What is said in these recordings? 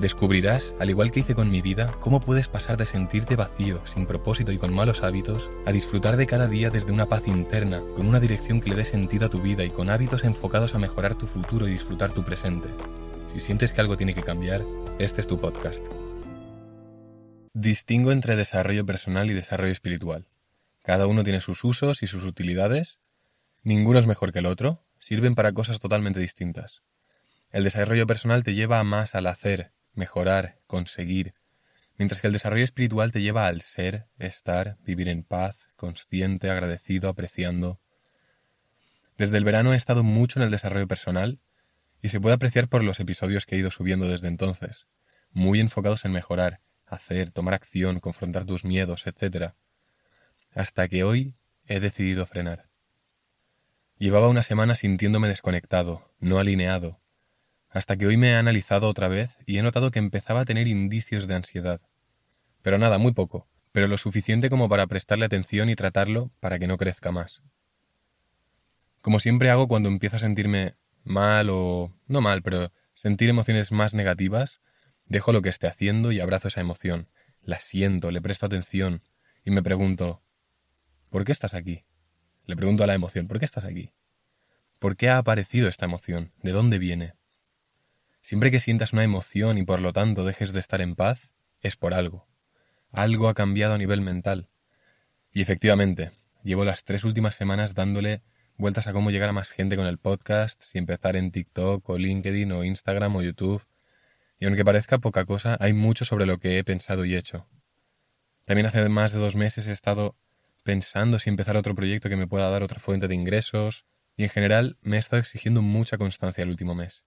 Descubrirás, al igual que hice con mi vida, cómo puedes pasar de sentirte vacío, sin propósito y con malos hábitos, a disfrutar de cada día desde una paz interna, con una dirección que le dé sentido a tu vida y con hábitos enfocados a mejorar tu futuro y disfrutar tu presente. Si sientes que algo tiene que cambiar, este es tu podcast. Distingo entre desarrollo personal y desarrollo espiritual. Cada uno tiene sus usos y sus utilidades. Ninguno es mejor que el otro, sirven para cosas totalmente distintas. El desarrollo personal te lleva más al hacer, mejorar, conseguir, mientras que el desarrollo espiritual te lleva al ser, estar, vivir en paz, consciente, agradecido, apreciando. Desde el verano he estado mucho en el desarrollo personal y se puede apreciar por los episodios que he ido subiendo desde entonces, muy enfocados en mejorar, hacer, tomar acción, confrontar tus miedos, etc. Hasta que hoy he decidido frenar. Llevaba una semana sintiéndome desconectado, no alineado, hasta que hoy me he analizado otra vez y he notado que empezaba a tener indicios de ansiedad. Pero nada, muy poco, pero lo suficiente como para prestarle atención y tratarlo para que no crezca más. Como siempre hago cuando empiezo a sentirme mal o... no mal, pero sentir emociones más negativas, dejo lo que esté haciendo y abrazo esa emoción, la siento, le presto atención y me pregunto, ¿por qué estás aquí? Le pregunto a la emoción, ¿por qué estás aquí? ¿Por qué ha aparecido esta emoción? ¿De dónde viene? Siempre que sientas una emoción y por lo tanto dejes de estar en paz, es por algo. Algo ha cambiado a nivel mental. Y efectivamente, llevo las tres últimas semanas dándole vueltas a cómo llegar a más gente con el podcast, si empezar en TikTok o LinkedIn o Instagram o YouTube. Y aunque parezca poca cosa, hay mucho sobre lo que he pensado y hecho. También hace más de dos meses he estado pensando si empezar otro proyecto que me pueda dar otra fuente de ingresos, y en general me he estado exigiendo mucha constancia el último mes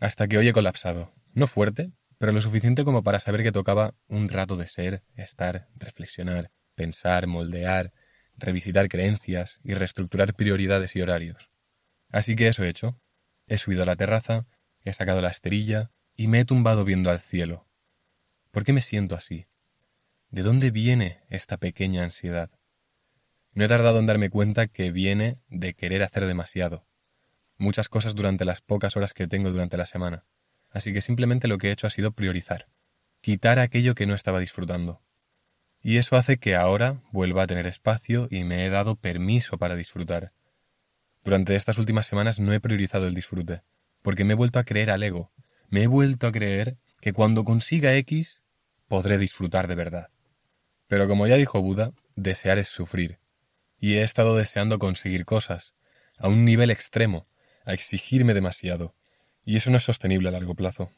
hasta que hoy he colapsado. No fuerte, pero lo suficiente como para saber que tocaba un rato de ser, estar, reflexionar, pensar, moldear, revisitar creencias y reestructurar prioridades y horarios. Así que eso he hecho. He subido a la terraza, he sacado la esterilla y me he tumbado viendo al cielo. ¿Por qué me siento así? ¿De dónde viene esta pequeña ansiedad? No he tardado en darme cuenta que viene de querer hacer demasiado, muchas cosas durante las pocas horas que tengo durante la semana. Así que simplemente lo que he hecho ha sido priorizar, quitar aquello que no estaba disfrutando. Y eso hace que ahora vuelva a tener espacio y me he dado permiso para disfrutar. Durante estas últimas semanas no he priorizado el disfrute, porque me he vuelto a creer al ego, me he vuelto a creer que cuando consiga X podré disfrutar de verdad. Pero como ya dijo Buda, desear es sufrir. Y he estado deseando conseguir cosas, a un nivel extremo, a exigirme demasiado, y eso no es sostenible a largo plazo.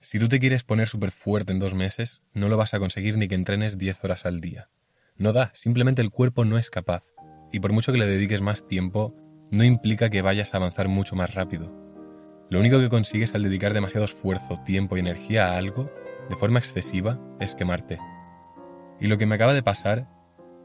Si tú te quieres poner súper fuerte en dos meses, no lo vas a conseguir ni que entrenes diez horas al día. No da, simplemente el cuerpo no es capaz, y por mucho que le dediques más tiempo, no implica que vayas a avanzar mucho más rápido. Lo único que consigues al dedicar demasiado esfuerzo, tiempo y energía a algo, de forma excesiva, es quemarte. Y lo que me acaba de pasar,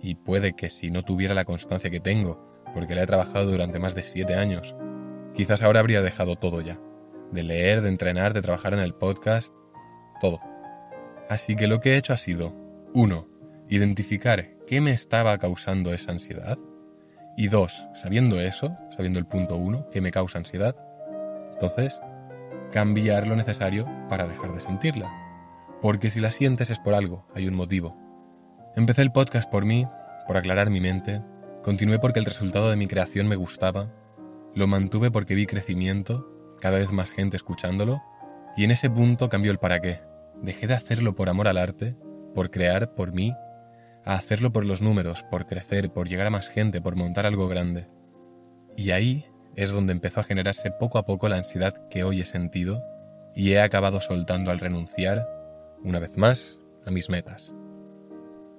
y puede que si no tuviera la constancia que tengo, porque la he trabajado durante más de siete años, Quizás ahora habría dejado todo ya. De leer, de entrenar, de trabajar en el podcast, todo. Así que lo que he hecho ha sido, uno, identificar qué me estaba causando esa ansiedad. Y dos, sabiendo eso, sabiendo el punto uno, que me causa ansiedad, entonces, cambiar lo necesario para dejar de sentirla. Porque si la sientes es por algo, hay un motivo. Empecé el podcast por mí, por aclarar mi mente, continué porque el resultado de mi creación me gustaba lo mantuve porque vi crecimiento, cada vez más gente escuchándolo, y en ese punto cambió el para qué. Dejé de hacerlo por amor al arte, por crear, por mí, a hacerlo por los números, por crecer, por llegar a más gente, por montar algo grande. Y ahí es donde empezó a generarse poco a poco la ansiedad que hoy he sentido y he acabado soltando al renunciar, una vez más, a mis metas.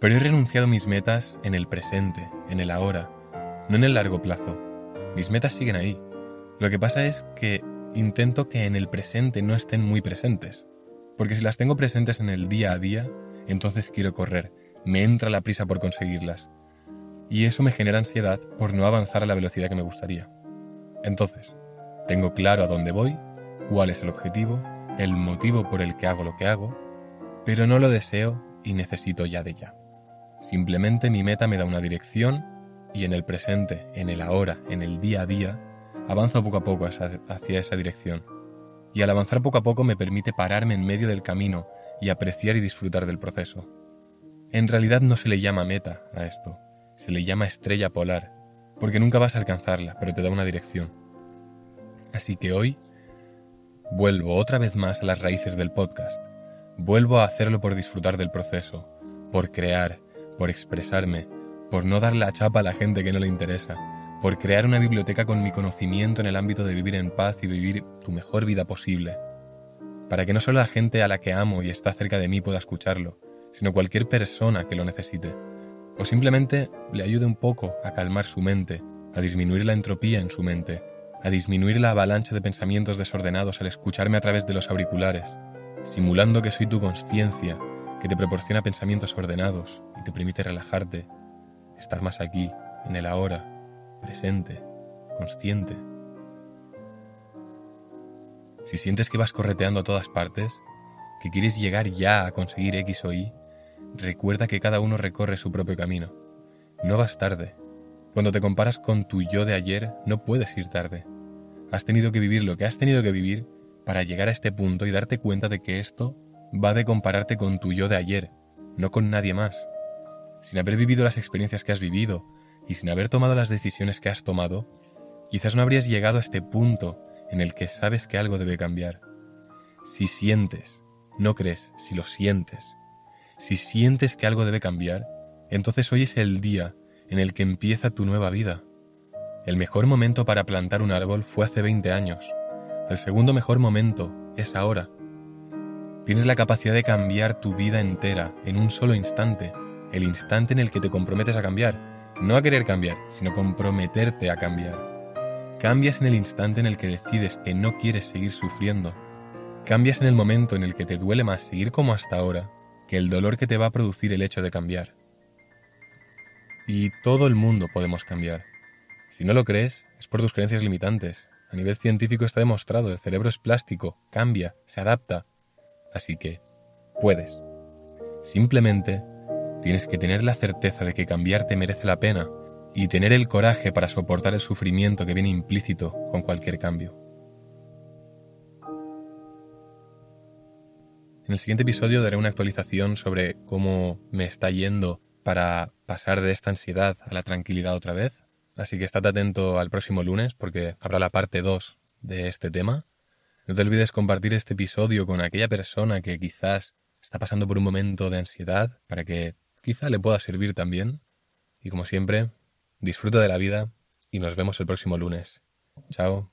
Pero he renunciado a mis metas en el presente, en el ahora, no en el largo plazo. Mis metas siguen ahí. Lo que pasa es que intento que en el presente no estén muy presentes. Porque si las tengo presentes en el día a día, entonces quiero correr. Me entra la prisa por conseguirlas. Y eso me genera ansiedad por no avanzar a la velocidad que me gustaría. Entonces, tengo claro a dónde voy, cuál es el objetivo, el motivo por el que hago lo que hago, pero no lo deseo y necesito ya de ya. Simplemente mi meta me da una dirección y en el presente, en el ahora, en el día a día, avanzo poco a poco hacia esa dirección. Y al avanzar poco a poco me permite pararme en medio del camino y apreciar y disfrutar del proceso. En realidad no se le llama meta a esto, se le llama estrella polar, porque nunca vas a alcanzarla, pero te da una dirección. Así que hoy vuelvo otra vez más a las raíces del podcast. Vuelvo a hacerlo por disfrutar del proceso, por crear, por expresarme, por no dar la chapa a la gente que no le interesa, por crear una biblioteca con mi conocimiento en el ámbito de vivir en paz y vivir tu mejor vida posible. Para que no solo la gente a la que amo y está cerca de mí pueda escucharlo, sino cualquier persona que lo necesite. O simplemente le ayude un poco a calmar su mente, a disminuir la entropía en su mente, a disminuir la avalancha de pensamientos desordenados al escucharme a través de los auriculares, simulando que soy tu conciencia, que te proporciona pensamientos ordenados y te permite relajarte, estar más aquí, en el ahora, presente, consciente. Si sientes que vas correteando a todas partes, que quieres llegar ya a conseguir X o Y, recuerda que cada uno recorre su propio camino. No vas tarde. Cuando te comparas con tu yo de ayer, no puedes ir tarde. Has tenido que vivir lo que has tenido que vivir para llegar a este punto y darte cuenta de que esto va de compararte con tu yo de ayer, no con nadie más. Sin haber vivido las experiencias que has vivido y sin haber tomado las decisiones que has tomado, quizás no habrías llegado a este punto en el que sabes que algo debe cambiar. Si sientes, no crees, si lo sientes, si sientes que algo debe cambiar, entonces hoy es el día en el que empieza tu nueva vida. El mejor momento para plantar un árbol fue hace 20 años. El segundo mejor momento es ahora. Tienes la capacidad de cambiar tu vida entera en un solo instante, el instante en el que te comprometes a cambiar, no a querer cambiar, sino comprometerte a cambiar. Cambias en el instante en el que decides que no quieres seguir sufriendo. Cambias en el momento en el que te duele más seguir como hasta ahora que el dolor que te va a producir el hecho de cambiar. Y todo el mundo podemos cambiar. Si no lo crees, es por tus creencias limitantes, a nivel científico está demostrado, el cerebro es plástico, cambia, se adapta. Así que, puedes. Simplemente, tienes que tener la certeza de que cambiarte merece la pena y tener el coraje para soportar el sufrimiento que viene implícito con cualquier cambio. En el siguiente episodio daré una actualización sobre cómo me está yendo para pasar de esta ansiedad a la tranquilidad otra vez, Así que estate atento al próximo lunes porque habrá la parte 2 de este tema. No te olvides compartir este episodio con aquella persona que quizás está pasando por un momento de ansiedad para que quizá le pueda servir también. Y como siempre, disfruta de la vida y nos vemos el próximo lunes. Chao.